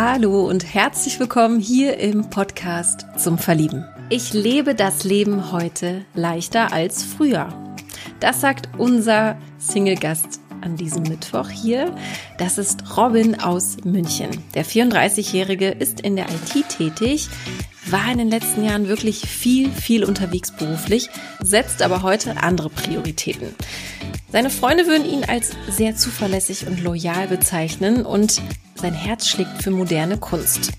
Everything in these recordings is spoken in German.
Hallo und herzlich willkommen hier im Podcast zum Verlieben. Ich lebe das Leben heute leichter als früher. Das sagt unser Single-Gast an diesem Mittwoch hier. Das ist Robin aus München. Der 34-Jährige ist in der IT tätig, war in den letzten Jahren wirklich viel, viel unterwegs beruflich, setzt aber heute andere Prioritäten. Seine Freunde würden ihn als sehr zuverlässig und loyal bezeichnen und sein Herz schlägt für moderne Kunst.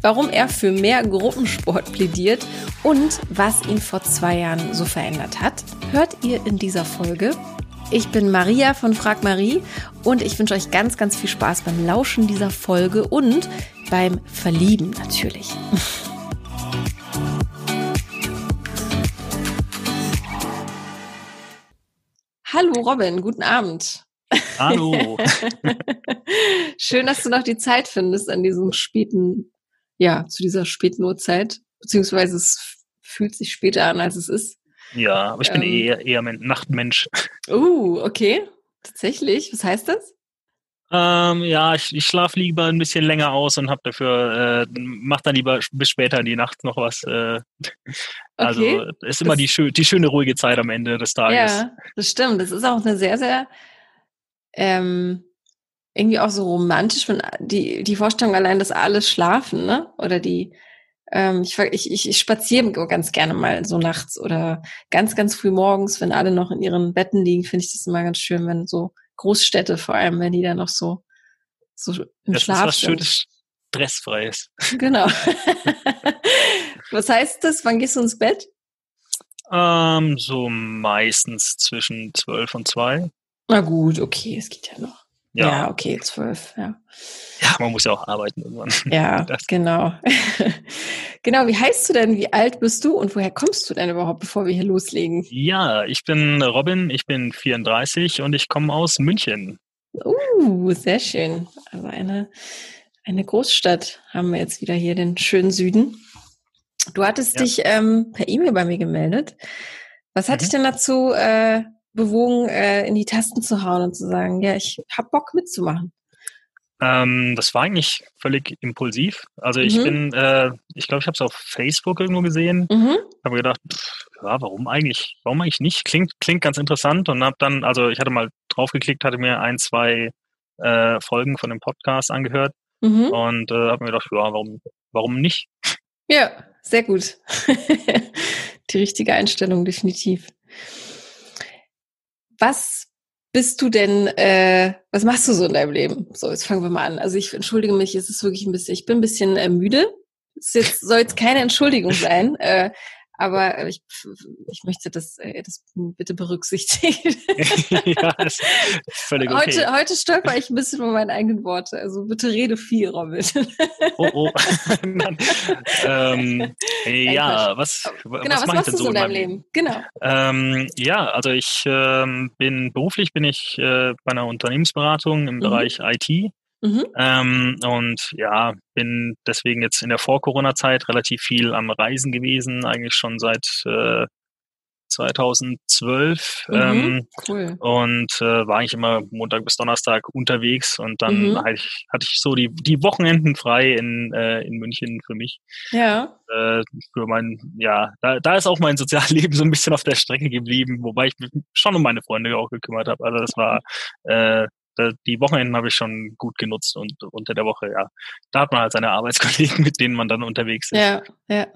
Warum er für mehr Gruppensport plädiert und was ihn vor zwei Jahren so verändert hat, hört ihr in dieser Folge. Ich bin Maria von Frag Marie und ich wünsche euch ganz, ganz viel Spaß beim Lauschen dieser Folge und beim Verlieben natürlich. Hallo Robin, guten Abend. Hallo. Schön, dass du noch die Zeit findest an diesem späten, ja, zu dieser späten Uhrzeit. Beziehungsweise es fühlt sich später an, als es ist. Ja, aber ich bin ähm, eher, eher Nachtmensch. Uh, okay. Tatsächlich. Was heißt das? Ähm, ja, ich, ich schlafe lieber ein bisschen länger aus und habe dafür, äh, mach dann lieber bis später in die Nacht noch was. Äh, also okay. ist immer das, die, schö die schöne ruhige Zeit am Ende des Tages. Ja, das stimmt. Das ist auch eine sehr, sehr ähm, irgendwie auch so romantisch, wenn die, die Vorstellung allein, dass alle schlafen, ne? Oder die, ähm, ich, ich, ich spaziere ganz gerne mal so nachts oder ganz, ganz früh morgens, wenn alle noch in ihren Betten liegen, finde ich das immer ganz schön, wenn so Großstädte vor allem, wenn die da noch so, so im das Schlaf ist was sind. Schönes, stressfreies. Genau. was heißt das? Wann gehst du ins Bett? Ähm, so meistens zwischen zwölf und zwei. Na gut, okay, es geht ja noch. Ja, ja okay, zwölf, ja. Ja, man muss ja auch arbeiten irgendwann. Ja, genau. genau, wie heißt du denn? Wie alt bist du und woher kommst du denn überhaupt, bevor wir hier loslegen? Ja, ich bin Robin, ich bin 34 und ich komme aus München. Uh, sehr schön. Also eine, eine Großstadt haben wir jetzt wieder hier, den schönen Süden. Du hattest ja. dich ähm, per E-Mail bei mir gemeldet. Was hat mhm. dich denn dazu äh, bewogen, äh, in die Tasten zu hauen und zu sagen, ja, ich hab Bock mitzumachen? Ähm, das war eigentlich völlig impulsiv. Also ich mhm. bin, äh, ich glaube, ich habe es auf Facebook irgendwo gesehen. Mhm. Habe gedacht, pff, ja, warum eigentlich? Warum eigentlich nicht? Klingt, klingt ganz interessant und habe dann, also ich hatte mal draufgeklickt, hatte mir ein, zwei äh, Folgen von dem Podcast angehört mhm. und äh, habe mir gedacht, ja, warum, warum nicht? Ja, sehr gut. Die richtige Einstellung, definitiv. Was bist du denn, äh, was machst du so in deinem Leben? So, jetzt fangen wir mal an. Also ich entschuldige mich, es ist wirklich ein bisschen, ich bin ein bisschen äh, müde. Es soll jetzt keine Entschuldigung sein. Äh, aber ich, ich möchte das, äh, das bitte berücksichtigen. ja, das ist völlig okay. Heute, heute stolper ich ein bisschen über meine eigenen Worte. Also bitte rede viel, Robin. oh, oh. ähm, ja, was, genau, was, was machst du so in deinem Leben? Leben? Genau. Ähm, ja, also ich ähm, bin beruflich bin ich äh, bei einer Unternehmensberatung im mhm. Bereich IT Mhm. Ähm, und ja, bin deswegen jetzt in der Vor-Corona-Zeit relativ viel am Reisen gewesen, eigentlich schon seit äh, 2012 mhm, ähm, cool. und äh, war eigentlich immer Montag bis Donnerstag unterwegs und dann mhm. hatte, ich, hatte ich so die, die Wochenenden frei in, äh, in München für mich. Ja. Äh, für mein, ja, da, da ist auch mein Sozialleben so ein bisschen auf der Strecke geblieben, wobei ich mich schon um meine Freunde auch gekümmert habe. Also das war äh, die Wochenenden habe ich schon gut genutzt und unter der Woche, ja, da hat man halt seine Arbeitskollegen, mit denen man dann unterwegs ist. Ja, ja.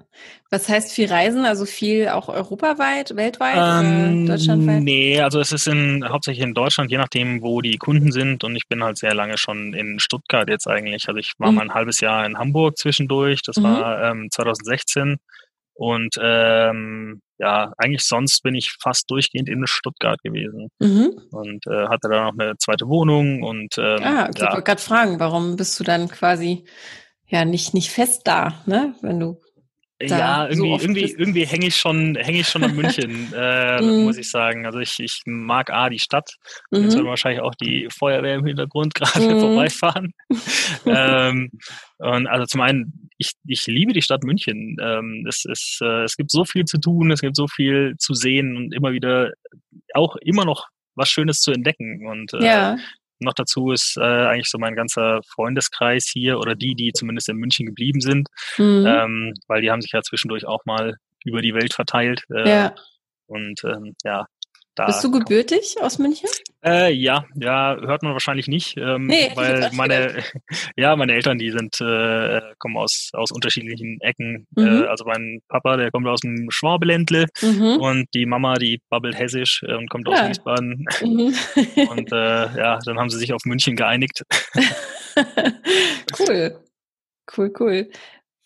Was heißt viel Reisen? Also viel auch europaweit, weltweit ähm, deutschlandweit? Nee, also es ist in, hauptsächlich in Deutschland, je nachdem, wo die Kunden sind. Und ich bin halt sehr lange schon in Stuttgart jetzt eigentlich. Also ich war mhm. mal ein halbes Jahr in Hamburg zwischendurch. Das mhm. war ähm, 2016. Und ähm, ja, eigentlich sonst bin ich fast durchgehend in Stuttgart gewesen mhm. und äh, hatte da noch eine zweite Wohnung und ähm, ah, okay, ja. ich wollte gerade fragen, warum bist du dann quasi ja nicht nicht fest da, ne? Wenn du ja, irgendwie, so irgendwie, irgendwie hänge ich schon, hänge ich schon an München, äh, mhm. muss ich sagen. Also ich, ich mag A, die Stadt. Mhm. Jetzt wird wahrscheinlich auch die Feuerwehr im Hintergrund gerade mhm. vorbeifahren. ähm, und also zum einen, ich, ich liebe die Stadt München. Ähm, es, ist, äh, es gibt so viel zu tun, es gibt so viel zu sehen und immer wieder auch immer noch was Schönes zu entdecken. Und äh, ja. Noch dazu ist äh, eigentlich so mein ganzer Freundeskreis hier oder die, die zumindest in München geblieben sind, mhm. ähm, weil die haben sich ja zwischendurch auch mal über die Welt verteilt. Äh, ja. Und ähm, ja, da Bist du gebürtig aus München? Äh, ja, ja, hört man wahrscheinlich nicht, ähm, nee, weil meine, ja, meine Eltern, die sind, äh, kommen aus, aus unterschiedlichen Ecken. Äh, mhm. Äh, also mein Papa, der kommt aus dem Schwabeländle mhm. und die Mama, die babbelt hessisch äh, und kommt ja. aus Wiesbaden. Mhm. und äh, ja, dann haben sie sich auf München geeinigt. cool, cool, cool.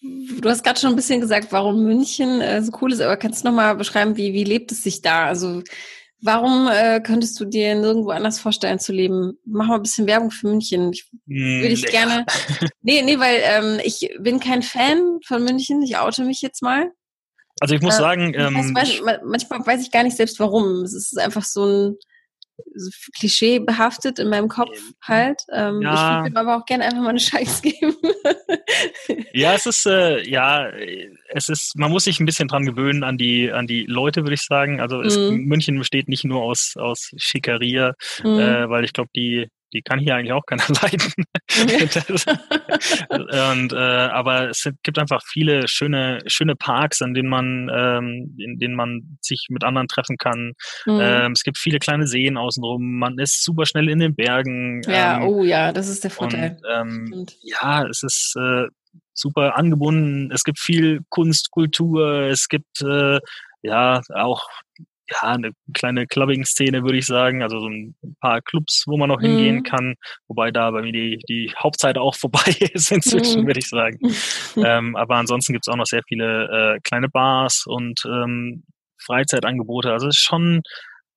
Du hast gerade schon ein bisschen gesagt, warum München so cool ist, aber kannst du nochmal beschreiben, wie, wie lebt es sich da? Also Warum äh, könntest du dir nirgendwo anders vorstellen zu leben? Mach mal ein bisschen Werbung für München. Ich, hm, würde ich nee. gerne. Nee, nee, weil ähm, ich bin kein Fan von München. Ich oute mich jetzt mal. Also ich muss äh, sagen, ähm, weiß, manchmal weiß ich gar nicht selbst warum. Es ist einfach so ein Klischee behaftet in meinem Kopf halt. Ähm, ja. Ich würde aber auch gerne einfach mal eine Scheiß geben. ja, es ist äh, ja, es ist, man muss sich ein bisschen dran gewöhnen an die an die Leute, würde ich sagen. Also es, mm. München besteht nicht nur aus aus Schickeria, mm. äh, weil ich glaube die die kann hier eigentlich auch keiner leiden. und, äh, aber es gibt einfach viele schöne, schöne Parks, an denen man, ähm, in denen man sich mit anderen treffen kann. Mhm. Ähm, es gibt viele kleine Seen außenrum. Man ist super schnell in den Bergen. Ja, ähm, oh ja, das ist der Vorteil. Und, ähm, ja, es ist äh, super angebunden. Es gibt viel Kunst, Kultur. Es gibt äh, ja auch ja, eine kleine Clubbing-Szene, würde ich sagen. Also so ein paar Clubs, wo man noch mhm. hingehen kann. Wobei da bei mir die, die Hauptzeit auch vorbei ist inzwischen, mhm. würde ich sagen. ähm, aber ansonsten gibt's auch noch sehr viele äh, kleine Bars und ähm, Freizeitangebote. Also es ist schon,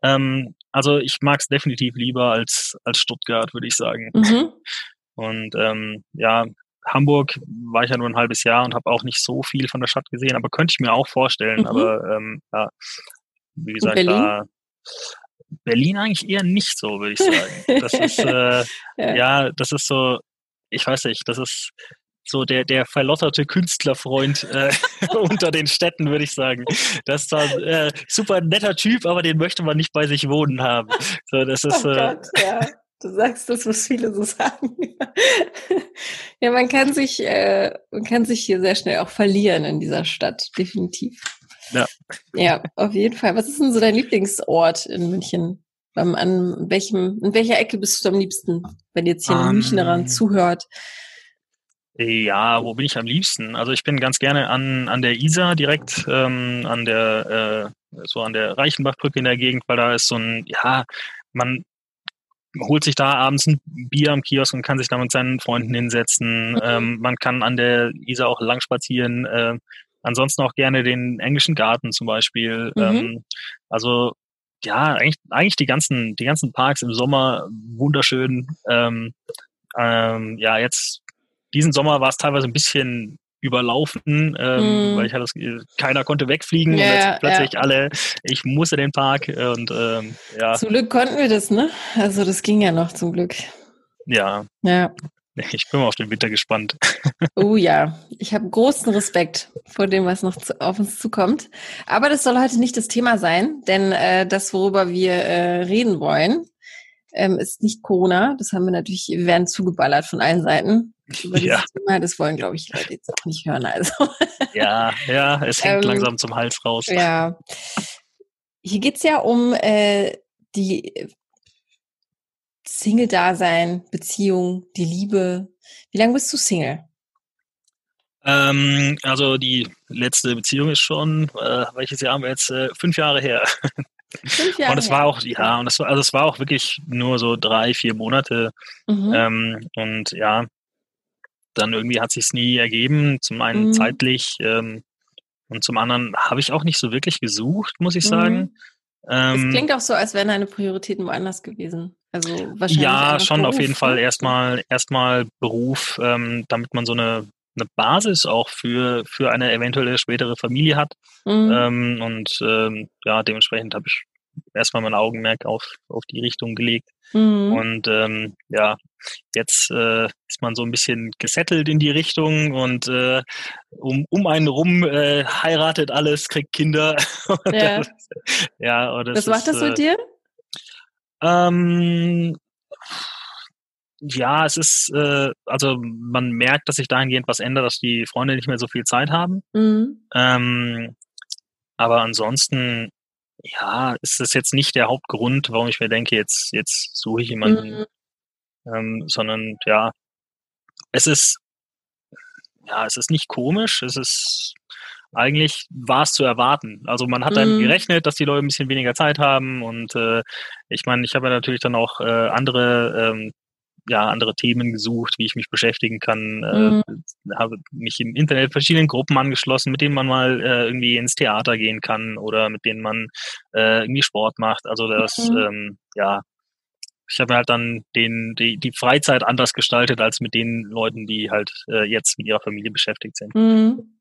ähm, also ich mag es definitiv lieber als, als Stuttgart, würde ich sagen. Mhm. Und ähm, ja, Hamburg war ich ja nur ein halbes Jahr und habe auch nicht so viel von der Stadt gesehen, aber könnte ich mir auch vorstellen. Mhm. Aber ähm, ja, wie gesagt, Berlin? da Berlin eigentlich eher nicht so, würde ich sagen. Das ist äh, ja. ja, das ist so, ich weiß nicht, das ist so der, der verlotterte Künstlerfreund äh, unter den Städten, würde ich sagen. Das ist zwar äh, super netter Typ, aber den möchte man nicht bei sich wohnen haben. So, das ist, oh äh, Gott, ja. Du sagst das, was viele so sagen. ja, man kann sich, äh, man kann sich hier sehr schnell auch verlieren in dieser Stadt, definitiv. Ja. ja, auf jeden Fall. Was ist denn so dein Lieblingsort in München? Um, an welchem, in welcher Ecke bist du am liebsten, wenn jetzt hier um, eine Münchnerin zuhört? Ja, wo bin ich am liebsten? Also ich bin ganz gerne an, an der Isar direkt, ähm, an der, äh, so an der Reichenbachbrücke in der Gegend, weil da ist so ein, ja, man holt sich da abends ein Bier am Kiosk und kann sich da mit seinen Freunden hinsetzen. Mhm. Ähm, man kann an der Isar auch lang spazieren. Äh, Ansonsten auch gerne den englischen Garten zum Beispiel. Mhm. Ähm, also ja, eigentlich, eigentlich die ganzen, die ganzen Parks im Sommer wunderschön. Ähm, ähm, ja, jetzt diesen Sommer war es teilweise ein bisschen überlaufen, ähm, mm. weil ich hatte das, keiner konnte wegfliegen ja, und jetzt plötzlich ja. alle, ich muss in den Park und ähm, ja. Zum Glück konnten wir das, ne? Also das ging ja noch zum Glück. Ja. Ja. Ich bin mal auf den Winter gespannt. Oh ja, ich habe großen Respekt vor dem, was noch zu, auf uns zukommt. Aber das soll heute nicht das Thema sein, denn äh, das, worüber wir äh, reden wollen, ähm, ist nicht Corona. Das haben wir natürlich, wir werden zugeballert von allen Seiten. Über ja. Thema. Das wollen, glaube ich, Leute jetzt auch nicht hören. Also. Ja, ja, es hängt ähm, langsam zum Hals raus. Ja. Hier geht's ja um äh, die Single-Dasein, Beziehung, die Liebe. Wie lange bist du Single? Ähm, also die letzte Beziehung ist schon, äh, welches Jahr haben wir jetzt? Äh, fünf Jahre her. Fünf Jahre und es war auch, ja, und es war, also es war auch wirklich nur so drei, vier Monate. Mhm. Ähm, und ja, dann irgendwie hat sich nie ergeben. Zum einen mhm. zeitlich ähm, und zum anderen habe ich auch nicht so wirklich gesucht, muss ich sagen. Mhm. Ähm, es klingt auch so, als wären deine Prioritäten woanders gewesen. Also wahrscheinlich. Ja, schon Beruf, auf jeden ne? Fall erstmal erstmal Beruf, ähm, damit man so eine, eine Basis auch für, für eine eventuelle spätere Familie hat. Mhm. Ähm, und ähm, ja, dementsprechend habe ich erstmal mein Augenmerk auf, auf die Richtung gelegt. Mhm. Und ähm, ja, jetzt äh, ist man so ein bisschen gesettelt in die Richtung und äh, um, um einen rum äh, heiratet alles, kriegt Kinder. ja. das, ja, das Was macht das mit äh, dir? Ähm, ja, es ist, äh, also man merkt, dass sich dahingehend was ändert, dass die Freunde nicht mehr so viel Zeit haben. Mhm. Ähm, aber ansonsten, ja, ist das jetzt nicht der Hauptgrund, warum ich mir denke, jetzt, jetzt suche ich jemanden, mhm. ähm, sondern ja, es ist, ja, es ist nicht komisch, es ist eigentlich war es zu erwarten. Also man hat dann mhm. gerechnet, dass die Leute ein bisschen weniger Zeit haben und äh, ich meine, ich habe ja natürlich dann auch äh, andere ähm, ja, andere Themen gesucht, wie ich mich beschäftigen kann, mhm. äh, habe mich im Internet verschiedenen Gruppen angeschlossen, mit denen man mal äh, irgendwie ins Theater gehen kann oder mit denen man äh, irgendwie Sport macht. Also das, mhm. ähm, ja, ich habe halt dann den, die, die Freizeit anders gestaltet als mit den Leuten, die halt äh, jetzt mit ihrer Familie beschäftigt sind. Mhm.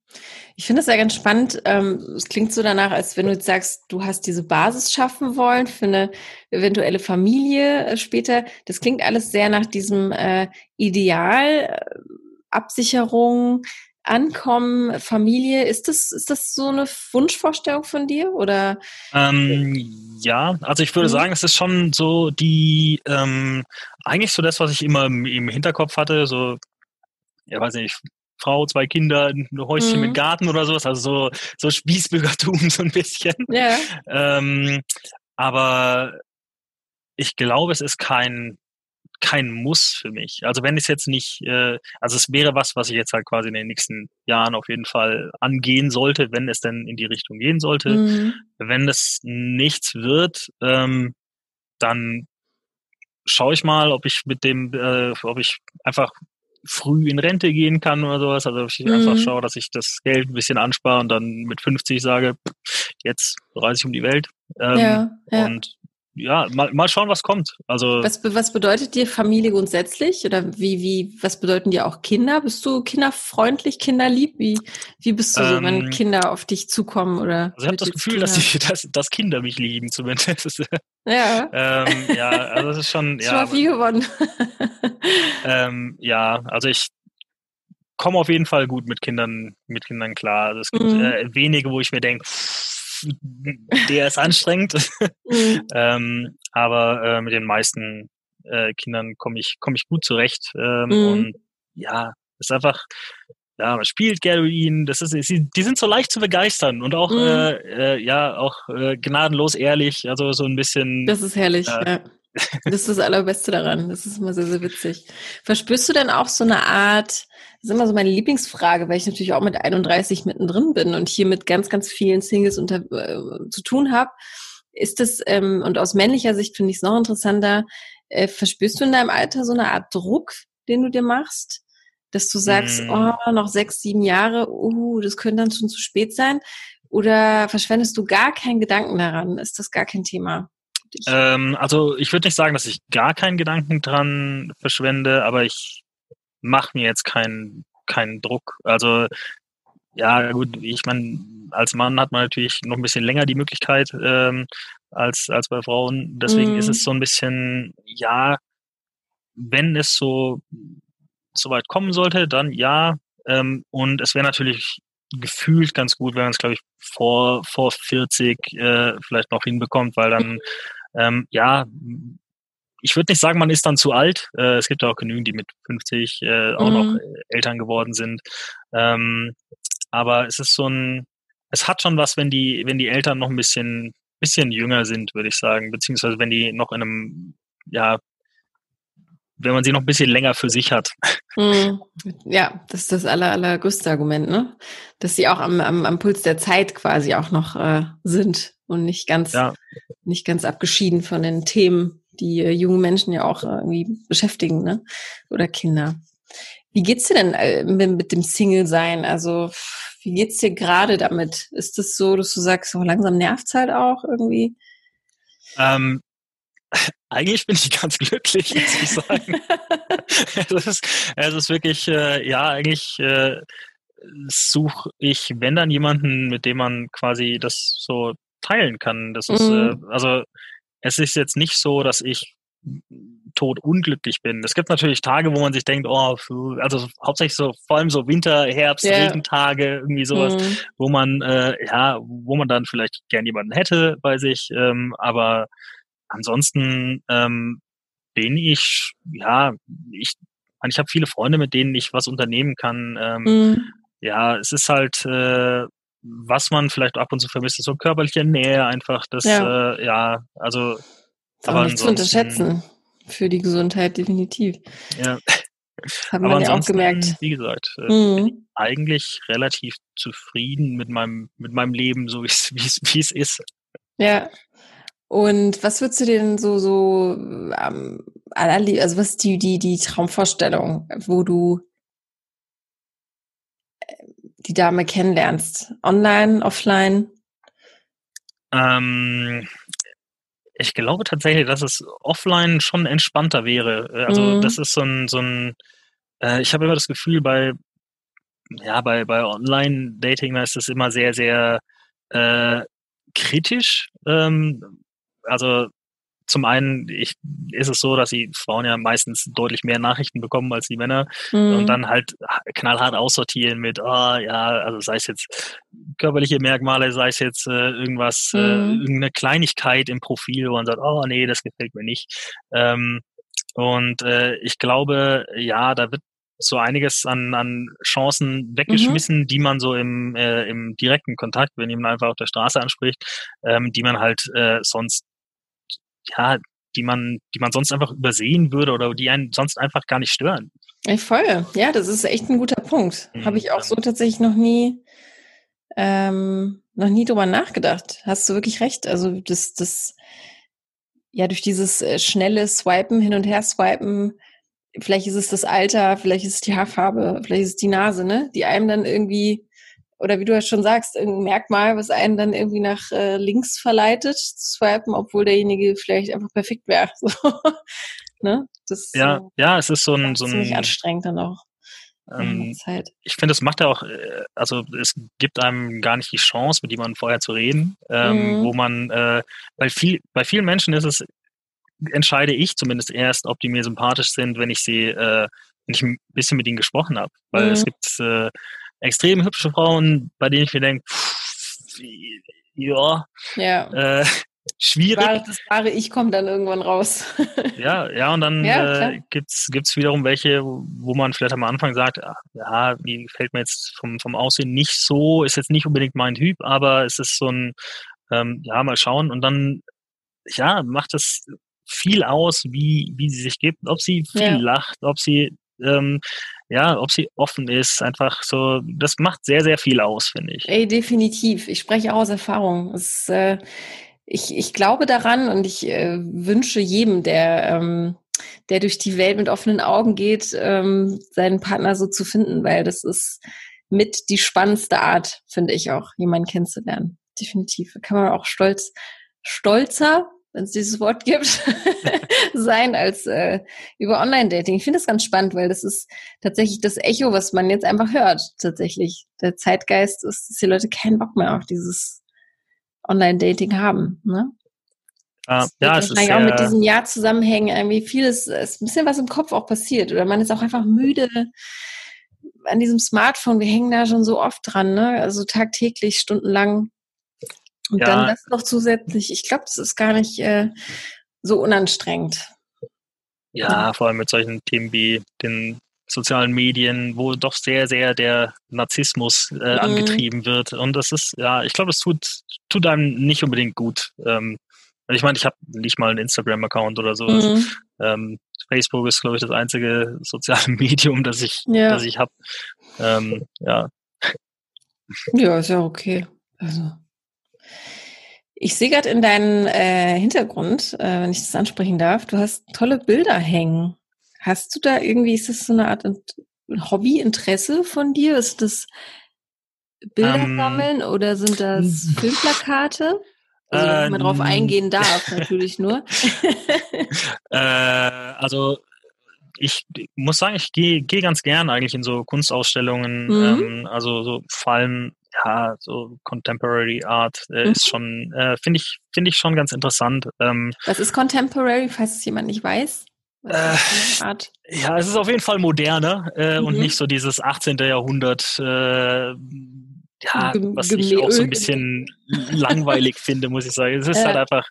Ich finde es ja ganz spannend. Ähm, es klingt so danach, als wenn du jetzt sagst, du hast diese Basis schaffen wollen für eine eventuelle Familie äh, später. Das klingt alles sehr nach diesem äh, Ideal, äh, Absicherung, Ankommen, Familie. Ist das, ist das so eine Wunschvorstellung von dir? Oder? Ähm, ja, also ich würde mhm. sagen, es ist schon so die, ähm, eigentlich so das, was ich immer im Hinterkopf hatte, so, ja, weiß nicht, Frau, zwei Kinder, ein Häuschen mhm. mit Garten oder sowas, also so, so Spießbürgertum so ein bisschen. Ja. Ähm, aber ich glaube, es ist kein kein Muss für mich. Also wenn es jetzt nicht, äh, also es wäre was, was ich jetzt halt quasi in den nächsten Jahren auf jeden Fall angehen sollte, wenn es denn in die Richtung gehen sollte. Mhm. Wenn es nichts wird, ähm, dann schaue ich mal, ob ich mit dem, äh, ob ich einfach früh in Rente gehen kann oder sowas. Also ich mhm. einfach schaue, dass ich das Geld ein bisschen anspare und dann mit 50 sage, jetzt reise ich um die Welt. Ähm, ja, ja. Und ja, mal, mal schauen, was kommt. Also was, was bedeutet dir Familie grundsätzlich oder wie wie was bedeuten dir auch Kinder? Bist du kinderfreundlich, kinderlieb? Wie wie bist du so, ähm, wenn Kinder auf dich zukommen oder? Also ich habe das Gefühl, dass, ich, dass dass Kinder mich lieben zumindest. Ja. ähm, ja, also das ist schon ja. Schon mal viel gewonnen. ähm, ja, also ich komme auf jeden Fall gut mit Kindern mit Kindern klar. Also es gibt mhm. äh, wenige, wo ich mir denke der ist anstrengend. Mhm. ähm, aber äh, mit den meisten äh, Kindern komme ich, komme ich gut zurecht. Ähm, mhm. Und ja, ist einfach, ja, man spielt gerne mit ihnen. Das ist, die sind so leicht zu begeistern und auch, mhm. äh, äh, ja, auch äh, gnadenlos ehrlich. Also so ein bisschen. Das ist herrlich, äh, ja. Das ist das Allerbeste daran. Das ist immer sehr, sehr witzig. Verspürst du denn auch so eine Art, das ist immer so meine Lieblingsfrage, weil ich natürlich auch mit 31 mittendrin bin und hier mit ganz, ganz vielen Singles unter, äh, zu tun habe. Ist das, ähm, und aus männlicher Sicht finde ich es noch interessanter, äh, verspürst du in deinem Alter so eine Art Druck, den du dir machst? Dass du sagst, mm. oh, noch sechs, sieben Jahre, uh, das könnte dann schon zu spät sein? Oder verschwendest du gar keinen Gedanken daran? Ist das gar kein Thema? Ähm, also ich würde nicht sagen, dass ich gar keinen Gedanken dran verschwende, aber ich mache mir jetzt keinen keinen Druck. Also ja gut, ich meine, als Mann hat man natürlich noch ein bisschen länger die Möglichkeit ähm, als als bei Frauen. Deswegen mhm. ist es so ein bisschen ja, wenn es so so weit kommen sollte, dann ja. Ähm, und es wäre natürlich gefühlt ganz gut, wenn man es, glaube ich, vor, vor 40 äh, vielleicht noch hinbekommt, weil dann ähm, ja, ich würde nicht sagen, man ist dann zu alt. Äh, es gibt ja auch genügend, die mit 50 äh, auch mhm. noch Eltern geworden sind. Ähm, aber es ist so ein, es hat schon was, wenn die, wenn die Eltern noch ein bisschen, bisschen jünger sind, würde ich sagen, beziehungsweise wenn die noch in einem, ja, wenn man sie noch ein bisschen länger für sich hat. Mhm. Ja, das ist das aller, allergrößte Argument, ne? Dass sie auch am, am, am Puls der Zeit quasi auch noch äh, sind und nicht ganz, ja. nicht ganz abgeschieden von den Themen, die äh, junge Menschen ja auch äh, irgendwie beschäftigen, ne? Oder Kinder. Wie geht's dir denn äh, mit, mit dem Single-Sein? Also, wie geht's dir gerade damit? Ist es das so, dass du sagst, so langsam nervt's halt auch irgendwie? Ähm, eigentlich bin ich ganz glücklich, muss ich sagen. es, ist, es ist wirklich, äh, ja, eigentlich äh, suche ich, wenn dann jemanden, mit dem man quasi das so teilen kann. Das ist, mhm. äh, also es ist jetzt nicht so, dass ich tot unglücklich bin. Es gibt natürlich Tage, wo man sich denkt, oh, also hauptsächlich so, vor allem so Winter, Herbst, yeah. Regentage, irgendwie sowas, mhm. wo man, äh, ja, wo man dann vielleicht gern jemanden hätte bei sich, ähm, aber ansonsten, ähm, denen ich, ja, ich, ich habe viele Freunde, mit denen ich was unternehmen kann. Ähm, mhm. Ja, es ist halt, äh, was man vielleicht ab und zu vermisst, ist so körperliche Nähe einfach. Das, ja, äh, ja also. Ist aber nicht zu unterschätzen für die Gesundheit, definitiv. Ja. Haben wir ja auch gemerkt. Wie gesagt, äh, mhm. bin ich eigentlich relativ zufrieden mit meinem, mit meinem Leben, so wie es ist. Ja. Und was würdest du denn so, so, ähm, also was ist die, die, die Traumvorstellung, wo du die Dame kennenlernst? Online, offline? Ähm, ich glaube tatsächlich, dass es offline schon entspannter wäre. Äh, also mhm. das ist so ein, so ein äh, ich habe immer das Gefühl, bei, ja, bei, bei Online-Dating, ist es immer sehr, sehr äh, kritisch. Ähm, also zum einen ich, ist es so, dass die Frauen ja meistens deutlich mehr Nachrichten bekommen als die Männer mhm. und dann halt knallhart aussortieren mit, oh ja, also sei es jetzt körperliche Merkmale, sei es jetzt äh, irgendwas, äh, mhm. äh, irgendeine Kleinigkeit im Profil, wo man sagt, oh nee, das gefällt mir nicht. Ähm, und äh, ich glaube, ja, da wird so einiges an, an Chancen weggeschmissen, mhm. die man so im, äh, im direkten Kontakt, wenn jemand einfach auf der Straße anspricht, ähm, die man halt äh, sonst ja, die man, die man sonst einfach übersehen würde oder die einen sonst einfach gar nicht stören. Ich voll. Ja, das ist echt ein guter Punkt. Mhm. Habe ich auch so tatsächlich noch nie, ähm, noch nie drüber nachgedacht. Hast du wirklich recht. Also das, das, ja, durch dieses äh, schnelle Swipen, hin und her swipen, vielleicht ist es das Alter, vielleicht ist es die Haarfarbe, vielleicht ist es die Nase, ne? Die einem dann irgendwie oder wie du ja schon sagst, irgendein Merkmal, was einen dann irgendwie nach äh, links verleitet, zu swipen, obwohl derjenige vielleicht einfach perfekt wäre. So. ne? Das, ja, äh, ja, es ist so ein, so ein ziemlich anstrengend dann auch. Ähm, ich finde, es macht ja auch, äh, also es gibt einem gar nicht die Chance, mit jemandem vorher zu reden, ähm, mhm. wo man, äh, bei, viel, bei vielen Menschen ist es, entscheide ich zumindest erst, ob die mir sympathisch sind, wenn ich sie, äh, wenn ich ein bisschen mit ihnen gesprochen habe. Weil mhm. es gibt äh, extrem hübsche Frauen, bei denen ich mir denke, ja, ja. Äh, schwierig. Das wahre, das wahre Ich kommt dann irgendwann raus. ja, ja, und dann ja, äh, gibt's gibt's wiederum welche, wo man vielleicht am Anfang sagt, ach, ja, die gefällt mir jetzt vom, vom Aussehen nicht so, ist jetzt nicht unbedingt mein Typ, aber es ist so ein, ähm, ja, mal schauen und dann, ja, macht es viel aus, wie, wie sie sich gibt, ob sie viel ja. lacht, ob sie ähm, ja, ob sie offen ist, einfach so, das macht sehr, sehr viel aus, finde ich. Ey, definitiv. Ich spreche auch aus Erfahrung. Es, äh, ich, ich glaube daran und ich äh, wünsche jedem, der, ähm, der durch die Welt mit offenen Augen geht, ähm, seinen Partner so zu finden, weil das ist mit die spannendste Art, finde ich auch, jemanden kennenzulernen. Definitiv. Da kann man auch stolz, stolzer wenn es dieses Wort gibt, sein als äh, über Online-Dating. Ich finde das ganz spannend, weil das ist tatsächlich das Echo, was man jetzt einfach hört. Tatsächlich. Der Zeitgeist ist, dass die Leute keinen Bock mehr auf dieses Online-Dating haben. Ne? Uh, ja, es ist auch mit diesem Jahr zusammenhängen, irgendwie vieles, ist ein bisschen was im Kopf auch passiert. Oder man ist auch einfach müde an diesem Smartphone. Wir hängen da schon so oft dran, ne? Also tagtäglich, stundenlang. Und ja. dann das noch zusätzlich. Ich glaube, das ist gar nicht äh, so unanstrengend. Ja, vor allem mit solchen Themen wie den sozialen Medien, wo doch sehr, sehr der Narzissmus äh, mhm. angetrieben wird. Und das ist, ja, ich glaube, das tut, tut einem nicht unbedingt gut. Ähm, ich meine, ich habe nicht mal einen Instagram-Account oder sowas. Mhm. Ähm, Facebook ist, glaube ich, das einzige soziale Medium, das ich, ja. das ich habe. Ähm, ja. Ja, ist ja okay. Also ich sehe gerade in deinem äh, Hintergrund, äh, wenn ich das ansprechen darf, du hast tolle Bilder hängen. Hast du da irgendwie, ist das so eine Art Hobby, Interesse von dir? Ist das Bilder ähm, sammeln oder sind das Filmplakate? Also, wenn äh, man drauf eingehen darf, natürlich nur. äh, also, ich muss sagen, ich gehe geh ganz gern eigentlich in so Kunstausstellungen, mhm. ähm, also so vor allem ja, so Contemporary Art äh, mhm. ist schon, äh, finde ich, finde ich schon ganz interessant. Ähm, Was ist Contemporary, falls es jemand nicht weiß? Äh, ja, es ist auf jeden Fall moderner äh, mhm. und nicht so dieses 18. Jahrhundert, äh, ja, was ich auch so ein bisschen langweilig finde, muss ich sagen. Es ist halt einfach,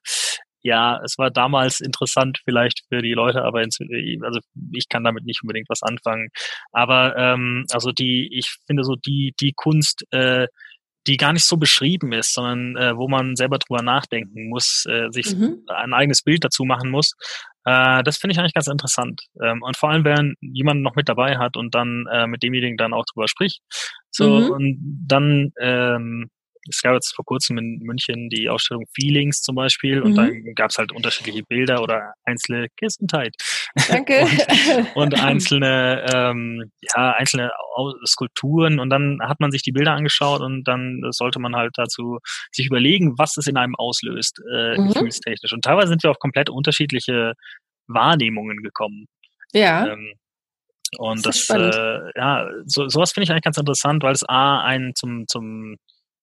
ja, es war damals interessant vielleicht für die Leute, aber ins, also ich kann damit nicht unbedingt was anfangen. Aber ähm, also die, ich finde so die die Kunst, äh, die gar nicht so beschrieben ist, sondern äh, wo man selber drüber nachdenken muss, äh, sich mhm. ein eigenes Bild dazu machen muss. Äh, das finde ich eigentlich ganz interessant. Ähm, und vor allem, wenn jemand noch mit dabei hat und dann äh, mit demjenigen dann auch drüber spricht. So, mhm. und dann ähm, es gab jetzt vor kurzem in München die Ausstellung Feelings zum Beispiel und mhm. dann gab es halt unterschiedliche Bilder oder einzelne Gesundheit. Danke. und, und, einzelne, ähm, ja, einzelne Skulpturen und dann hat man sich die Bilder angeschaut und dann sollte man halt dazu sich überlegen, was es in einem auslöst, äh, mhm. gefühlstechnisch. Und teilweise sind wir auf komplett unterschiedliche Wahrnehmungen gekommen. Ja. Ähm, und das, das äh, ja, so, sowas finde ich eigentlich ganz interessant, weil es A einen zum, zum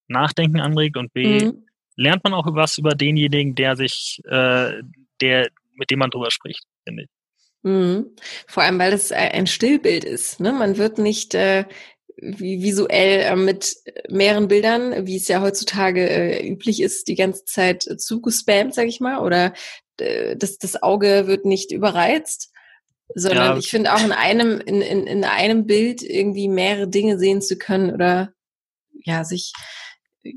Nachdenken anregt und B, mhm. lernt man auch was über denjenigen, der sich, äh, der, mit dem man drüber spricht, finde ich. Mhm. Vor allem, weil es ein Stillbild ist. Ne? Man wird nicht äh, visuell äh, mit mehreren Bildern, wie es ja heutzutage äh, üblich ist, die ganze Zeit zugespammt, sag ich mal, oder äh, das, das Auge wird nicht überreizt, sondern ja. ich finde auch in einem, in, in, in einem Bild irgendwie mehrere Dinge sehen zu können oder ja, sich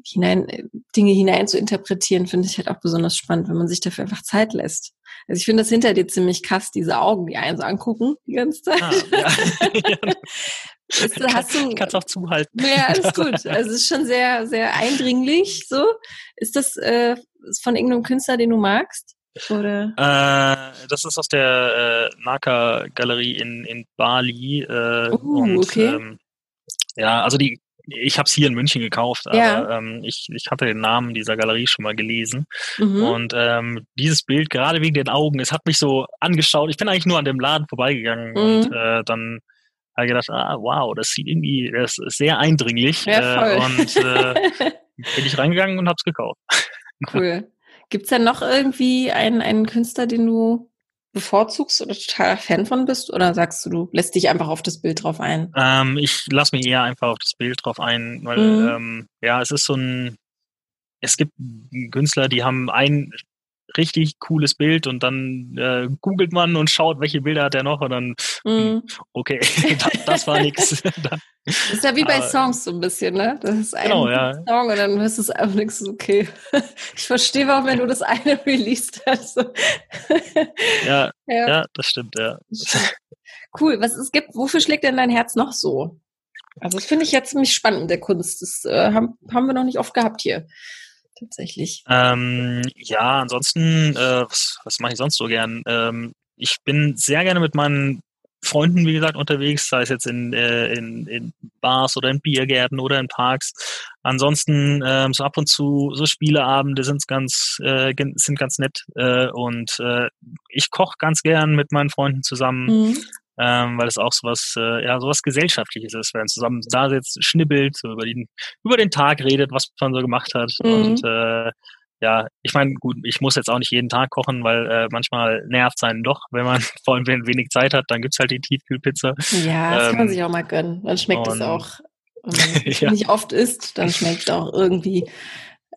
hinein, Dinge hinein zu interpretieren, finde ich halt auch besonders spannend, wenn man sich dafür einfach Zeit lässt. Also ich finde das hinter dir ziemlich krass, diese Augen, die einen so angucken die ganze Zeit. Ah, ja. Ist, hast du, kannst auch zuhalten. Ja, alles gut. Also es ist schon sehr, sehr eindringlich. So, ist das äh, von irgendeinem Künstler, den du magst? Oder? Äh, das ist aus der äh, Naka Galerie in in Bali. Äh, uh, und, okay. Ähm, ja, also die ich habe es hier in München gekauft, aber ja. ähm, ich, ich hatte den Namen dieser Galerie schon mal gelesen. Mhm. Und ähm, dieses Bild, gerade wegen den Augen, es hat mich so angeschaut. Ich bin eigentlich nur an dem Laden vorbeigegangen mhm. und äh, dann habe ich gedacht, ah, wow, das sieht irgendwie, das ist sehr eindringlich. Ja, äh, und äh, bin ich reingegangen und habe es gekauft. Cool. Gibt's denn noch irgendwie einen, einen Künstler, den du bevorzugst oder total Fan von bist? Oder sagst du, du lässt dich einfach auf das Bild drauf ein? Ähm, ich lasse mich eher einfach auf das Bild drauf ein, weil mhm. ähm, ja, es ist so ein, es gibt Künstler, die haben ein richtig cooles Bild und dann äh, googelt man und schaut, welche Bilder hat er noch und dann, mm. okay, das, das war nix. das ist ja wie bei Aber, Songs so ein bisschen, ne? Das ist ein genau, ja. Song und dann hörst du es einfach nichts, okay. Ich verstehe warum, wenn du das eine released hast. ja, ja, ja, das stimmt, ja. Cool, was es gibt, wofür schlägt denn dein Herz noch so? Also das finde ich jetzt ziemlich spannend der Kunst. Das äh, haben, haben wir noch nicht oft gehabt hier tatsächlich. Ähm, ja, ansonsten, äh, was, was mache ich sonst so gern? Ähm, ich bin sehr gerne mit meinen Freunden, wie gesagt, unterwegs, sei es jetzt in, äh, in, in Bars oder in Biergärten oder in Parks. Ansonsten ähm, so ab und zu so Spieleabende sind ganz äh, sind ganz nett äh, und äh, ich koche ganz gern mit meinen Freunden zusammen. Mhm ähm, weil es auch sowas, äh, ja, sowas Gesellschaftliches ist, wenn man zusammen da sitzt, schnibbelt, so über den, über den Tag redet, was man so gemacht hat. Mhm. Und äh, ja, ich meine, gut, ich muss jetzt auch nicht jeden Tag kochen, weil äh, manchmal nervt es einen doch, wenn man vor allem wenn wenig Zeit hat, dann gibt's halt die Tiefkühlpizza. Ja, das ähm, kann man ähm, sich auch mal gönnen. Dann schmeckt es auch. Wenn man ja. nicht oft isst, dann schmeckt es auch irgendwie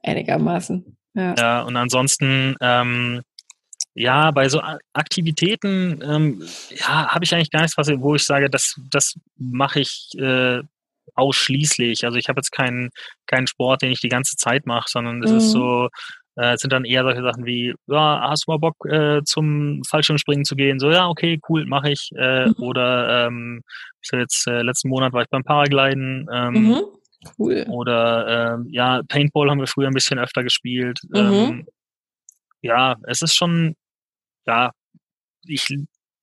einigermaßen. Ja, ja und ansonsten ähm, ja, bei so Aktivitäten, ähm, ja, habe ich eigentlich gar nichts, was, wo ich sage, das, das mache ich äh, ausschließlich. Also ich habe jetzt keinen, keinen Sport, den ich die ganze Zeit mache, sondern es mhm. ist so, äh, sind dann eher solche Sachen wie, ja, hast du mal Bock äh, zum Fallschirmspringen zu gehen? So, ja, okay, cool, mache ich. Äh, mhm. Oder ähm, so jetzt äh, letzten Monat war ich beim Paragliden. Ähm, mhm. Cool. Oder ähm, ja, Paintball haben wir früher ein bisschen öfter gespielt. Mhm. Ähm, ja, es ist schon ja, ich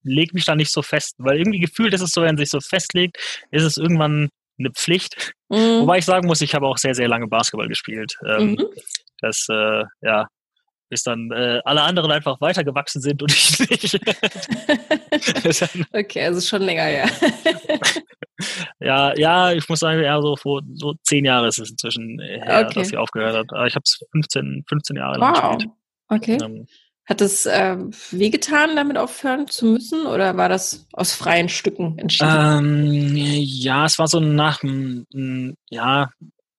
lege mich da nicht so fest, weil irgendwie gefühlt ist es so, wenn man sich so festlegt, ist es irgendwann eine Pflicht. Mhm. Wobei ich sagen muss, ich habe auch sehr, sehr lange Basketball gespielt. Ähm, mhm. Das, äh, ja, bis dann äh, alle anderen einfach weitergewachsen sind und ich nicht. okay, also schon länger, ja. ja, ja, ich muss sagen, ja, so vor so zehn Jahren ist es inzwischen her, okay. dass sie aufgehört hat. Aber ich habe es 15, 15 Jahre lang wow. gespielt. Okay. Ähm, hat es äh, wehgetan, damit aufhören zu müssen oder war das aus freien Stücken entschieden? Ähm, ja, es war so nach, ja,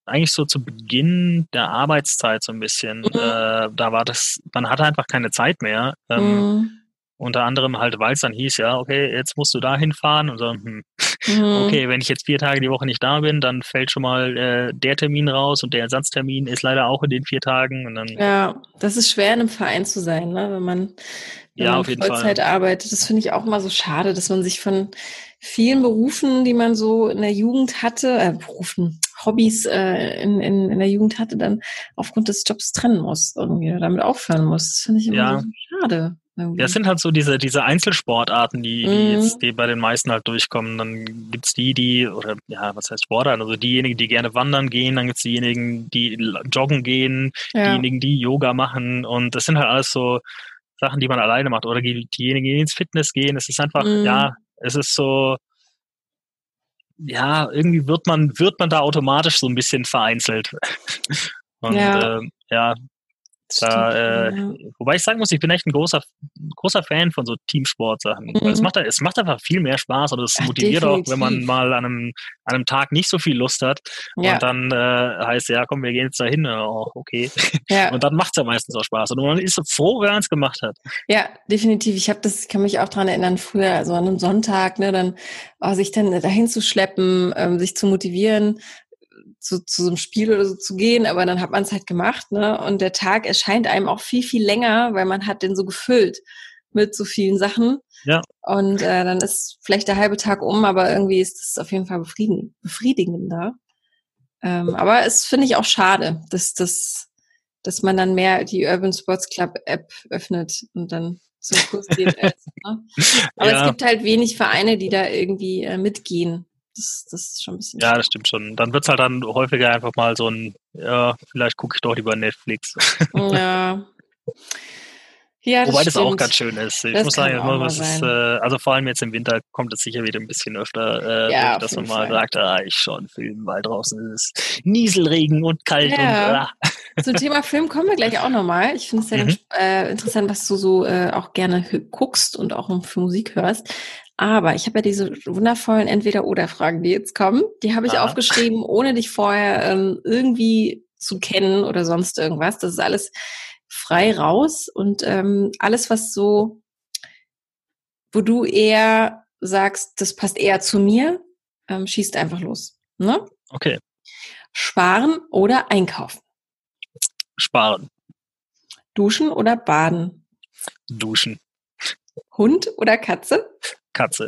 eigentlich so zu Beginn der Arbeitszeit so ein bisschen. Mhm. Äh, da war das, man hatte einfach keine Zeit mehr. Ähm, mhm. Unter anderem halt, weil es dann hieß, ja, okay, jetzt musst du da hinfahren und so, hm, mhm. okay, wenn ich jetzt vier Tage die Woche nicht da bin, dann fällt schon mal äh, der Termin raus und der Ersatztermin ist leider auch in den vier Tagen. Und dann, ja, das ist schwer in einem Verein zu sein, ne? wenn man, wenn ja, man Vollzeit Fall. arbeitet. Das finde ich auch mal so schade, dass man sich von vielen Berufen, die man so in der Jugend hatte, äh, Berufen, Hobbys äh, in, in, in der Jugend hatte, dann aufgrund des Jobs trennen muss, irgendwie damit aufhören muss. Das finde ich immer ja. so schade. Irgendwie. Ja, es sind halt so diese, diese Einzelsportarten, die, die, mhm. jetzt, die bei den meisten halt durchkommen. Dann gibt's die, die, oder ja, was heißt Sportarten? Also diejenigen, die gerne wandern gehen, dann gibt's diejenigen, die joggen gehen, ja. diejenigen, die Yoga machen. Und das sind halt alles so Sachen, die man alleine macht. Oder die, diejenigen, die ins Fitness gehen. Es ist einfach, mhm. ja, es ist so, ja, irgendwie wird man, wird man da automatisch so ein bisschen vereinzelt. Und ja, äh, ja da, äh. Wobei ich sagen muss, ich bin echt ein großer, großer Fan von so Teamsportsachen. Mhm. Es macht, es macht einfach viel mehr Spaß und es ja, motiviert definitiv. auch, wenn man mal an einem, an einem Tag nicht so viel Lust hat. Ja. Und dann äh, heißt ja, komm, wir gehen jetzt da hin. Oh, okay. Ja. Und dann macht es ja meistens auch Spaß. Und man ist so froh, wenn man es gemacht hat. Ja, definitiv. Ich habe das, kann mich auch dran erinnern, früher, also an einem Sonntag, ne, dann oh, sich dann dahin zu schleppen, ähm, sich zu motivieren, zu, zu so einem Spiel oder so zu gehen, aber dann hat man es halt gemacht, ne? Und der Tag erscheint einem auch viel, viel länger, weil man hat den so gefüllt mit so vielen Sachen. Ja. Und äh, dann ist vielleicht der halbe Tag um, aber irgendwie ist es auf jeden Fall befriedigen, befriedigender. Ähm, aber es finde ich auch schade, dass das, dass man dann mehr die Urban Sports Club App öffnet und dann zum Kurs geht. als, ne? Aber ja. es gibt halt wenig Vereine, die da irgendwie äh, mitgehen. Das, das ist schon ein bisschen. Ja, das stimmt schon. Dann wird es halt dann häufiger einfach mal so ein, ja, vielleicht gucke ich doch lieber Netflix. Ja. Ja, das Wobei das auch ganz schön ist. Ich das muss sagen, das ist, äh, also vor allem jetzt im Winter kommt es sicher wieder ein bisschen öfter, äh, ja, dass man mal Fall. sagt, ah, ich schaue einen Film, weil draußen ist es Nieselregen und kalt. Ja. Und, ah. Zum Thema Film kommen wir gleich auch nochmal. Ich finde es ja mhm. äh, interessant, was du so äh, auch gerne guckst und auch für Musik hörst. Aber ich habe ja diese wundervollen Entweder-Oder-Fragen, die jetzt kommen. Die habe ich ah. aufgeschrieben, ohne dich vorher ähm, irgendwie zu kennen oder sonst irgendwas. Das ist alles frei raus und ähm, alles, was so, wo du eher sagst, das passt eher zu mir, ähm, schießt einfach los. Ne? Okay. Sparen oder einkaufen? Sparen. Duschen oder baden? Duschen. Hund oder Katze? Katze.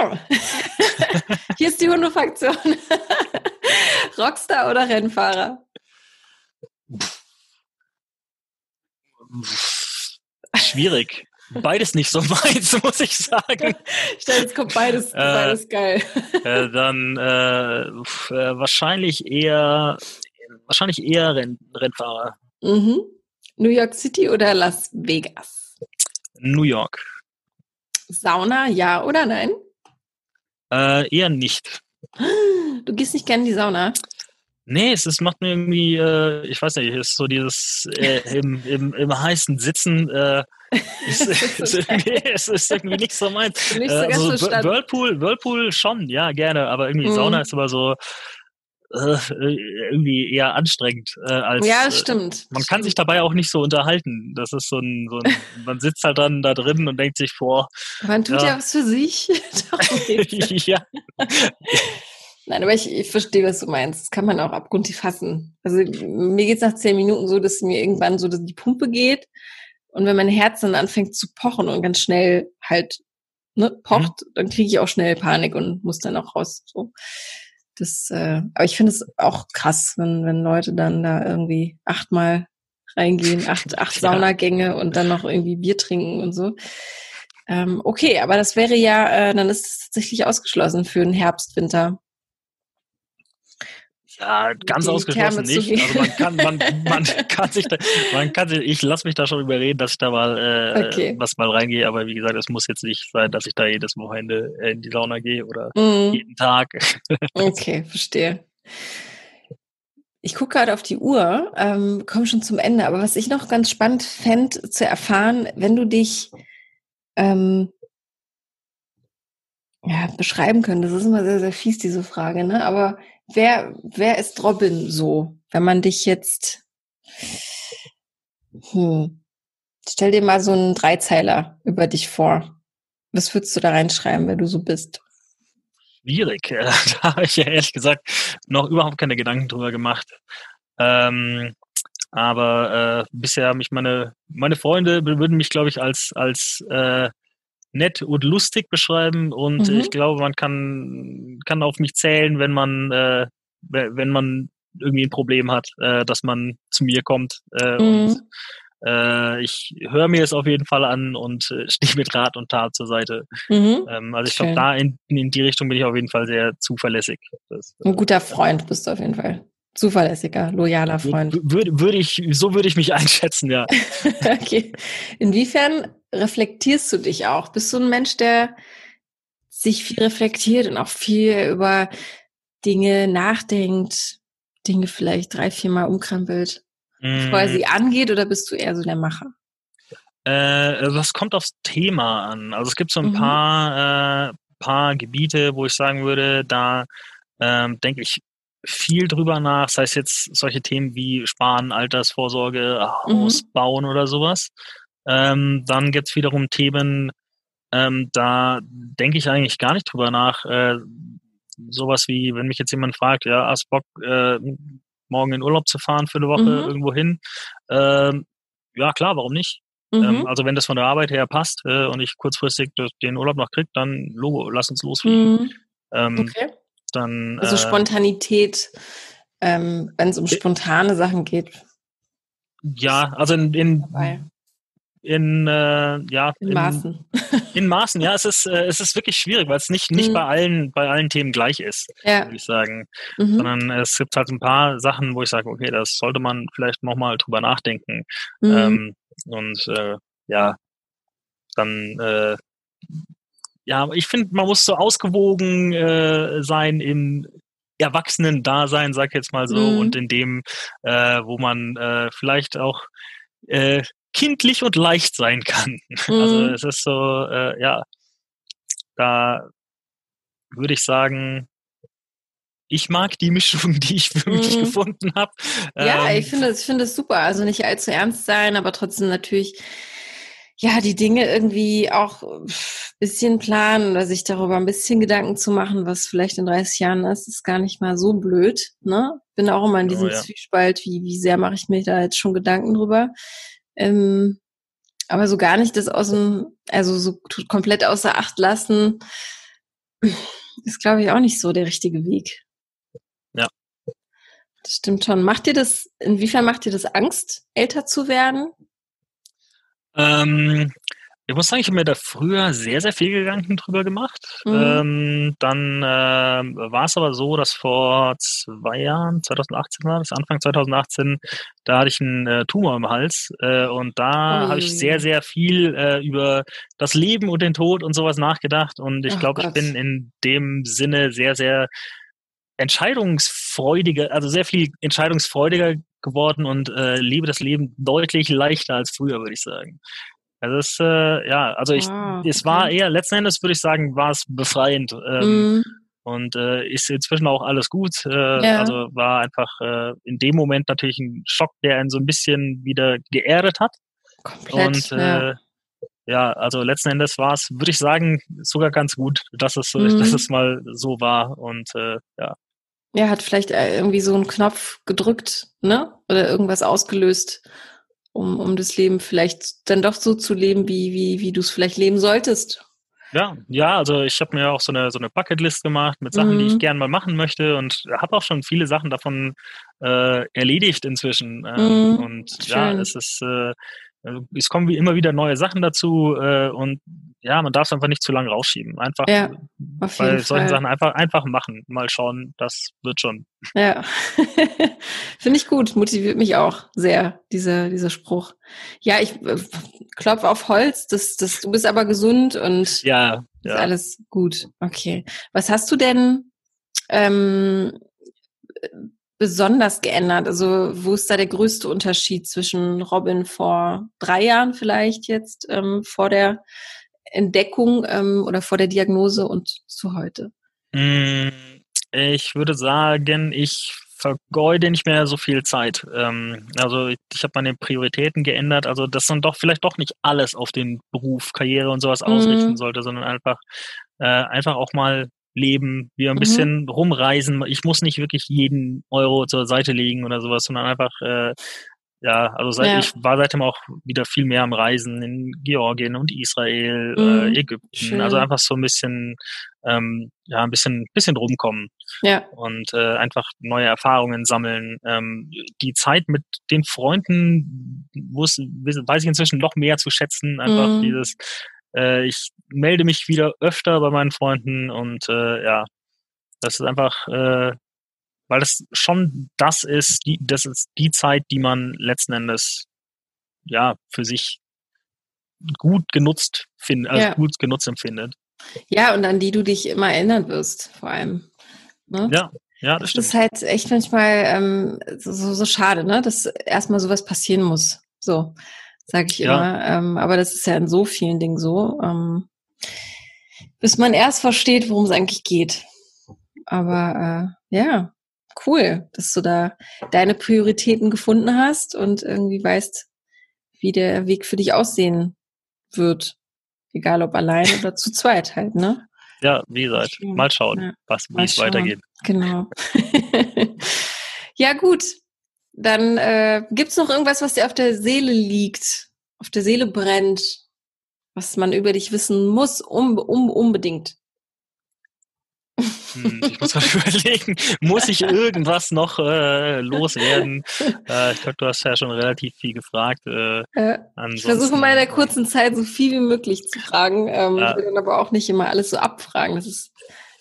Oh. Hier ist die Hundefraktion. Rockstar oder Rennfahrer? Schwierig. Beides nicht so meins, muss ich sagen. Stell, jetzt kommt beides, äh, beides geil. Äh, dann äh, äh, wahrscheinlich eher wahrscheinlich eher Renn, Rennfahrer. Mhm. New York City oder Las Vegas? New York. Sauna, ja oder nein? Äh, eher nicht. Du gehst nicht gerne in die Sauna? Nee, es, es macht mir irgendwie, äh, ich weiß nicht, es ist so dieses äh, im, im, im heißen Sitzen, äh, ist, ist irgendwie, es ist irgendwie nicht so meins. Nicht so äh, also, Whirlpool, Whirlpool schon, ja, gerne, aber irgendwie mhm. Sauna ist immer so, äh, irgendwie eher anstrengend äh, als. Ja, äh, stimmt. man kann stimmt. sich dabei auch nicht so unterhalten. Das ist so ein, so ein man sitzt halt dann da drin und denkt sich vor. Man tut ja, ja was für sich. ja. Nein, aber ich, ich verstehe, was du meinst. Das kann man auch abgrundtief fassen. Also mir geht's nach zehn Minuten so, dass mir irgendwann so dass die Pumpe geht. Und wenn mein Herz dann anfängt zu pochen und ganz schnell halt ne, pocht, mhm. dann kriege ich auch schnell Panik und muss dann auch raus. So. Das, äh, aber ich finde es auch krass, wenn, wenn Leute dann da irgendwie achtmal reingehen, acht, acht ja. Saunagänge und dann noch irgendwie Bier trinken und so. Ähm, okay, aber das wäre ja, äh, dann ist es tatsächlich ausgeschlossen für den Herbst, Winter. Ja, ganz ausgeschlossen nicht. Also man kann, man, man kann sich, da, man kann sich, ich lasse mich da schon überreden, dass ich da mal äh, okay. was mal reingehe, aber wie gesagt, es muss jetzt nicht sein, dass ich da jedes Wochenende in die Sauna gehe oder mm. jeden Tag. okay, verstehe. Ich gucke gerade auf die Uhr, ähm, komme schon zum Ende, aber was ich noch ganz spannend fände zu erfahren, wenn du dich ähm, ja, beschreiben könntest, das ist immer sehr, sehr fies, diese Frage, ne? Aber wer, wer ist Robin so, wenn man dich jetzt, hm, stell dir mal so einen Dreizeiler über dich vor. Was würdest du da reinschreiben, wenn du so bist? Schwierig. Da habe ich ja ehrlich gesagt noch überhaupt keine Gedanken drüber gemacht. Ähm, aber äh, bisher haben mich meine, meine Freunde würden mich, glaube ich, als, als äh, nett und lustig beschreiben und mhm. ich glaube, man kann, kann auf mich zählen, wenn man, äh, wenn man irgendwie ein Problem hat, äh, dass man zu mir kommt äh, mhm. und äh, ich höre mir es auf jeden Fall an und äh, stehe mit Rat und Tat zur Seite. Mhm. Ähm, also ich glaube, da in, in die Richtung bin ich auf jeden Fall sehr zuverlässig. Das, ein guter Freund bist du auf jeden Fall. Zuverlässiger, loyaler Freund. Würde, würde ich, so würde ich mich einschätzen, ja. okay. Inwiefern reflektierst du dich auch? Bist du ein Mensch, der sich viel reflektiert und auch viel über Dinge nachdenkt, Dinge vielleicht drei, vier Mal umkrempelt, mm. bevor er sie angeht, oder bist du eher so der Macher? Äh, das kommt aufs Thema an. Also es gibt so ein mhm. paar, äh, paar Gebiete, wo ich sagen würde, da ähm, denke ich viel drüber nach, sei es jetzt solche Themen wie Sparen, Altersvorsorge, Haus mhm. bauen oder sowas. Ähm, dann gibt's wiederum Themen, ähm, da denke ich eigentlich gar nicht drüber nach. Äh, sowas wie, wenn mich jetzt jemand fragt, ja, hast Bock, äh, morgen in Urlaub zu fahren für eine Woche mhm. irgendwo hin? Ähm, ja, klar, warum nicht? Ähm, mhm. Also wenn das von der Arbeit her passt äh, und ich kurzfristig den Urlaub noch krieg, dann Logo, lass uns losfliegen. Mhm. Ähm, okay. Dann, also äh, Spontanität, ähm, wenn es um spontane Sachen geht. Ja, also in, in in äh, ja in, in Maßen. In Maßen, ja, es ist äh, es ist wirklich schwierig, weil es nicht nicht mhm. bei allen bei allen Themen gleich ist, ja. würde ich sagen, mhm. sondern es gibt halt ein paar Sachen, wo ich sage, okay, das sollte man vielleicht noch mal drüber nachdenken mhm. ähm, und äh, ja, dann äh, ja, ich finde, man muss so ausgewogen äh, sein im Erwachsenen-Dasein, sag ich jetzt mal so, mhm. und in dem, äh, wo man äh, vielleicht auch äh, kindlich und leicht sein kann. Also mhm. Also es ist so, äh, ja, da würde ich sagen, ich mag die Mischung, die ich für mich mhm. gefunden habe. Ja, ähm, ich finde es, es super. Also nicht allzu ernst sein, aber trotzdem natürlich ja, die Dinge irgendwie auch ein bisschen planen oder sich darüber ein bisschen Gedanken zu machen, was vielleicht in 30 Jahren ist, ist gar nicht mal so blöd. Ne? Bin auch immer in diesem oh, ja. Zwiespalt, wie, wie sehr mache ich mir da jetzt schon Gedanken drüber. Ähm, aber so gar nicht das aus dem, also so komplett außer Acht lassen, ist, glaube ich, auch nicht so der richtige Weg. Ja. Das stimmt schon. Macht dir das, inwiefern macht dir das Angst, älter zu werden? Ähm, ich muss sagen, ich habe mir da früher sehr, sehr viel Gedanken drüber gemacht. Mhm. Ähm, dann äh, war es aber so, dass vor zwei Jahren, 2018 war das, Anfang 2018, da hatte ich einen äh, Tumor im Hals äh, und da mhm. habe ich sehr, sehr viel äh, über das Leben und den Tod und sowas nachgedacht und ich glaube, ich bin in dem Sinne sehr, sehr entscheidungsfreudiger, also sehr viel entscheidungsfreudiger geworden und äh, lebe das Leben deutlich leichter als früher, würde ich sagen. Also es, äh, ja, also ich, ah, okay. es war eher, letzten Endes würde ich sagen, war es befreiend. Ähm, mm. Und äh, ist inzwischen auch alles gut. Äh, ja. Also war einfach äh, in dem Moment natürlich ein Schock, der einen so ein bisschen wieder geerdet hat. Komplett, und äh, ja. ja, also letzten Endes war es, würde ich sagen, sogar ganz gut, dass es, mm. dass es mal so war. Und äh, ja. Ja, hat vielleicht äh, irgendwie so einen Knopf gedrückt, ne? Oder irgendwas ausgelöst, um, um das Leben vielleicht dann doch so zu leben, wie, wie, wie du es vielleicht leben solltest. Ja, ja, also ich habe mir auch so eine so eine Bucketlist gemacht mit Sachen, mhm. die ich mhm. gerne mal machen möchte und habe auch schon viele Sachen davon äh, erledigt inzwischen. Ähm, mhm. Und Schön. ja, es ist äh, es kommen wie immer wieder neue Sachen dazu äh, und ja, man darf es einfach nicht zu lange rausschieben. Einfach ja, bei solchen Fall. Sachen einfach, einfach machen. Mal schauen, das wird schon. Ja, finde ich gut, motiviert mich auch sehr, dieser, dieser Spruch. Ja, ich äh, klopfe auf Holz, das, das, du bist aber gesund und ja, ja. ist alles gut. Okay. Was hast du denn ähm, besonders geändert? Also wo ist da der größte Unterschied zwischen Robin vor drei Jahren vielleicht jetzt, ähm, vor der Entdeckung ähm, oder vor der Diagnose und zu heute? Mm, Ich würde sagen, ich vergeude nicht mehr so viel Zeit. Ähm, also ich, ich habe meine Prioritäten geändert. Also dass man doch vielleicht doch nicht alles auf den Beruf, Karriere und sowas mhm. ausrichten sollte, sondern einfach äh, einfach auch mal leben, wir ein mhm. bisschen rumreisen. Ich muss nicht wirklich jeden Euro zur Seite legen oder sowas, sondern einfach äh, ja, also seit, ja. ich war seitdem auch wieder viel mehr am Reisen in Georgien und Israel, äh, mhm. äh, Ägypten. Schön. Also einfach so ein bisschen, ähm, ja, ein bisschen, bisschen rumkommen. Ja. Und äh, einfach neue Erfahrungen sammeln. Ähm, die Zeit mit den Freunden muss, weiß ich inzwischen noch mehr zu schätzen. Einfach mhm. dieses, äh, ich melde mich wieder öfter bei meinen Freunden und äh, ja, das ist einfach äh, weil das schon das ist, die, das ist die Zeit, die man letzten Endes ja für sich gut genutzt findet, also ja. gut genutzt empfindet. Ja, und an die du dich immer erinnern wirst, vor allem. Ne? Ja, ja, das, das ist halt echt manchmal ähm, so, so schade, ne, dass erstmal sowas passieren muss. So, sage ich ja. immer. Ähm, aber das ist ja in so vielen Dingen so. Ähm, bis man erst versteht, worum es eigentlich geht. Aber äh, ja, cool, dass du da deine Prioritäten gefunden hast und irgendwie weißt, wie der Weg für dich aussehen wird. Egal ob allein oder zu zweit halt, ne? Ja, wie gesagt, mal schauen, ja, was, wie es weitergeht. Genau. ja, gut. Dann äh, gibt's noch irgendwas, was dir auf der Seele liegt, auf der Seele brennt, was man über dich wissen muss, um, um, unbedingt. Hm, ich muss mal überlegen, muss ich irgendwas noch äh, loswerden? Äh, ich glaube, du hast ja schon relativ viel gefragt. Äh, äh, ich versuche mal in der kurzen Zeit so viel wie möglich zu fragen. Ähm, ja. Ich will dann aber auch nicht immer alles so abfragen. Das ist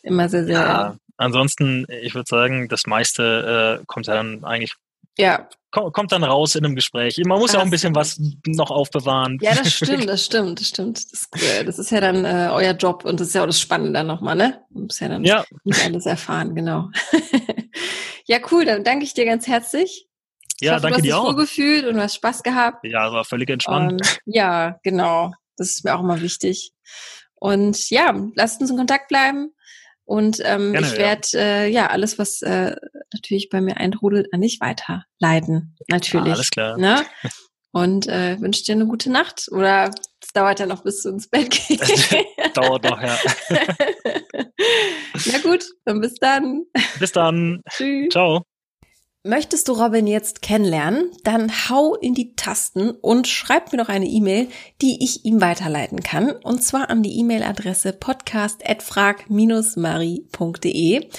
immer sehr, sehr. Ja, ansonsten, ich würde sagen, das meiste äh, kommt ja dann eigentlich ja. Kommt dann raus in einem Gespräch. Man muss ja auch ein bisschen was noch aufbewahren. Ja, das stimmt, das stimmt, das stimmt. Das, äh, das ist ja dann äh, euer Job und das ist ja auch das Spannende dann nochmal, ne? Man muss ja dann ja. nicht alles erfahren, genau. ja, cool, dann danke ich dir ganz herzlich. Ich ja, hoffe, danke du hast dir auch. gefühlt und du hast Spaß gehabt. Ja, war völlig entspannt. Und, ja, genau. Das ist mir auch immer wichtig. Und ja, lasst uns in Kontakt bleiben. Und ähm, Gerne, ich werde ja. Äh, ja alles, was äh, natürlich bei mir eintrudelt, an dich weiterleiten. Natürlich. Ah, alles klar. Ne? Und äh, wünsche dir eine gute Nacht. Oder es dauert ja noch, bis du ins Bett gehst. dauert noch, ja. Na gut, dann bis dann. Bis dann. Tschüss. Ciao. Möchtest du Robin jetzt kennenlernen? Dann hau in die Tasten und schreib mir noch eine E-Mail, die ich ihm weiterleiten kann. Und zwar an die E-Mail-Adresse podcast.frag-marie.de.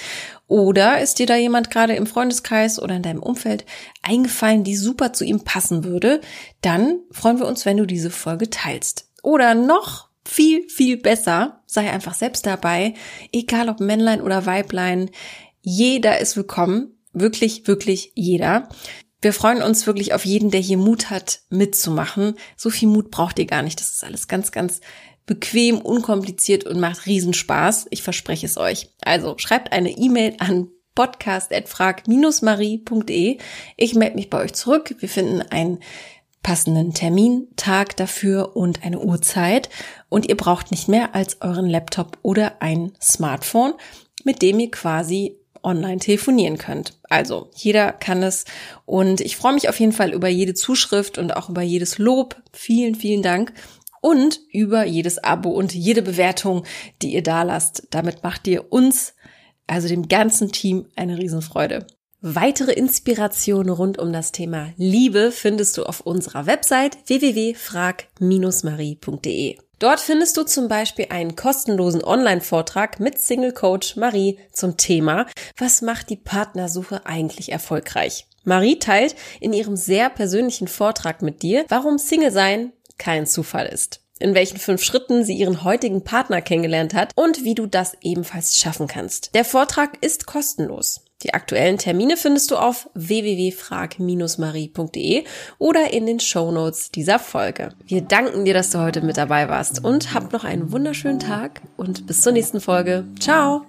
Oder ist dir da jemand gerade im Freundeskreis oder in deinem Umfeld eingefallen, die super zu ihm passen würde? Dann freuen wir uns, wenn du diese Folge teilst. Oder noch viel, viel besser, sei einfach selbst dabei, egal ob Männlein oder Weiblein. Jeder ist willkommen Wirklich, wirklich jeder. Wir freuen uns wirklich auf jeden, der hier Mut hat, mitzumachen. So viel Mut braucht ihr gar nicht. Das ist alles ganz, ganz bequem, unkompliziert und macht Riesenspaß. Ich verspreche es euch. Also schreibt eine E-Mail an podcast.frag-marie.de. Ich melde mich bei euch zurück. Wir finden einen passenden Termin, Tag dafür und eine Uhrzeit. Und ihr braucht nicht mehr als euren Laptop oder ein Smartphone, mit dem ihr quasi online telefonieren könnt. Also jeder kann es und ich freue mich auf jeden Fall über jede Zuschrift und auch über jedes Lob. Vielen, vielen Dank und über jedes Abo und jede Bewertung, die ihr da lasst. Damit macht ihr uns, also dem ganzen Team, eine Riesenfreude. Weitere Inspirationen rund um das Thema Liebe findest du auf unserer Website www.frag-marie.de. Dort findest du zum Beispiel einen kostenlosen Online-Vortrag mit Single Coach Marie zum Thema Was macht die Partnersuche eigentlich erfolgreich? Marie teilt in ihrem sehr persönlichen Vortrag mit dir, warum Single sein kein Zufall ist in welchen fünf Schritten sie ihren heutigen Partner kennengelernt hat und wie du das ebenfalls schaffen kannst. Der Vortrag ist kostenlos. Die aktuellen Termine findest du auf www.frag-marie.de oder in den Show Notes dieser Folge. Wir danken dir, dass du heute mit dabei warst und hab noch einen wunderschönen Tag und bis zur nächsten Folge. Ciao!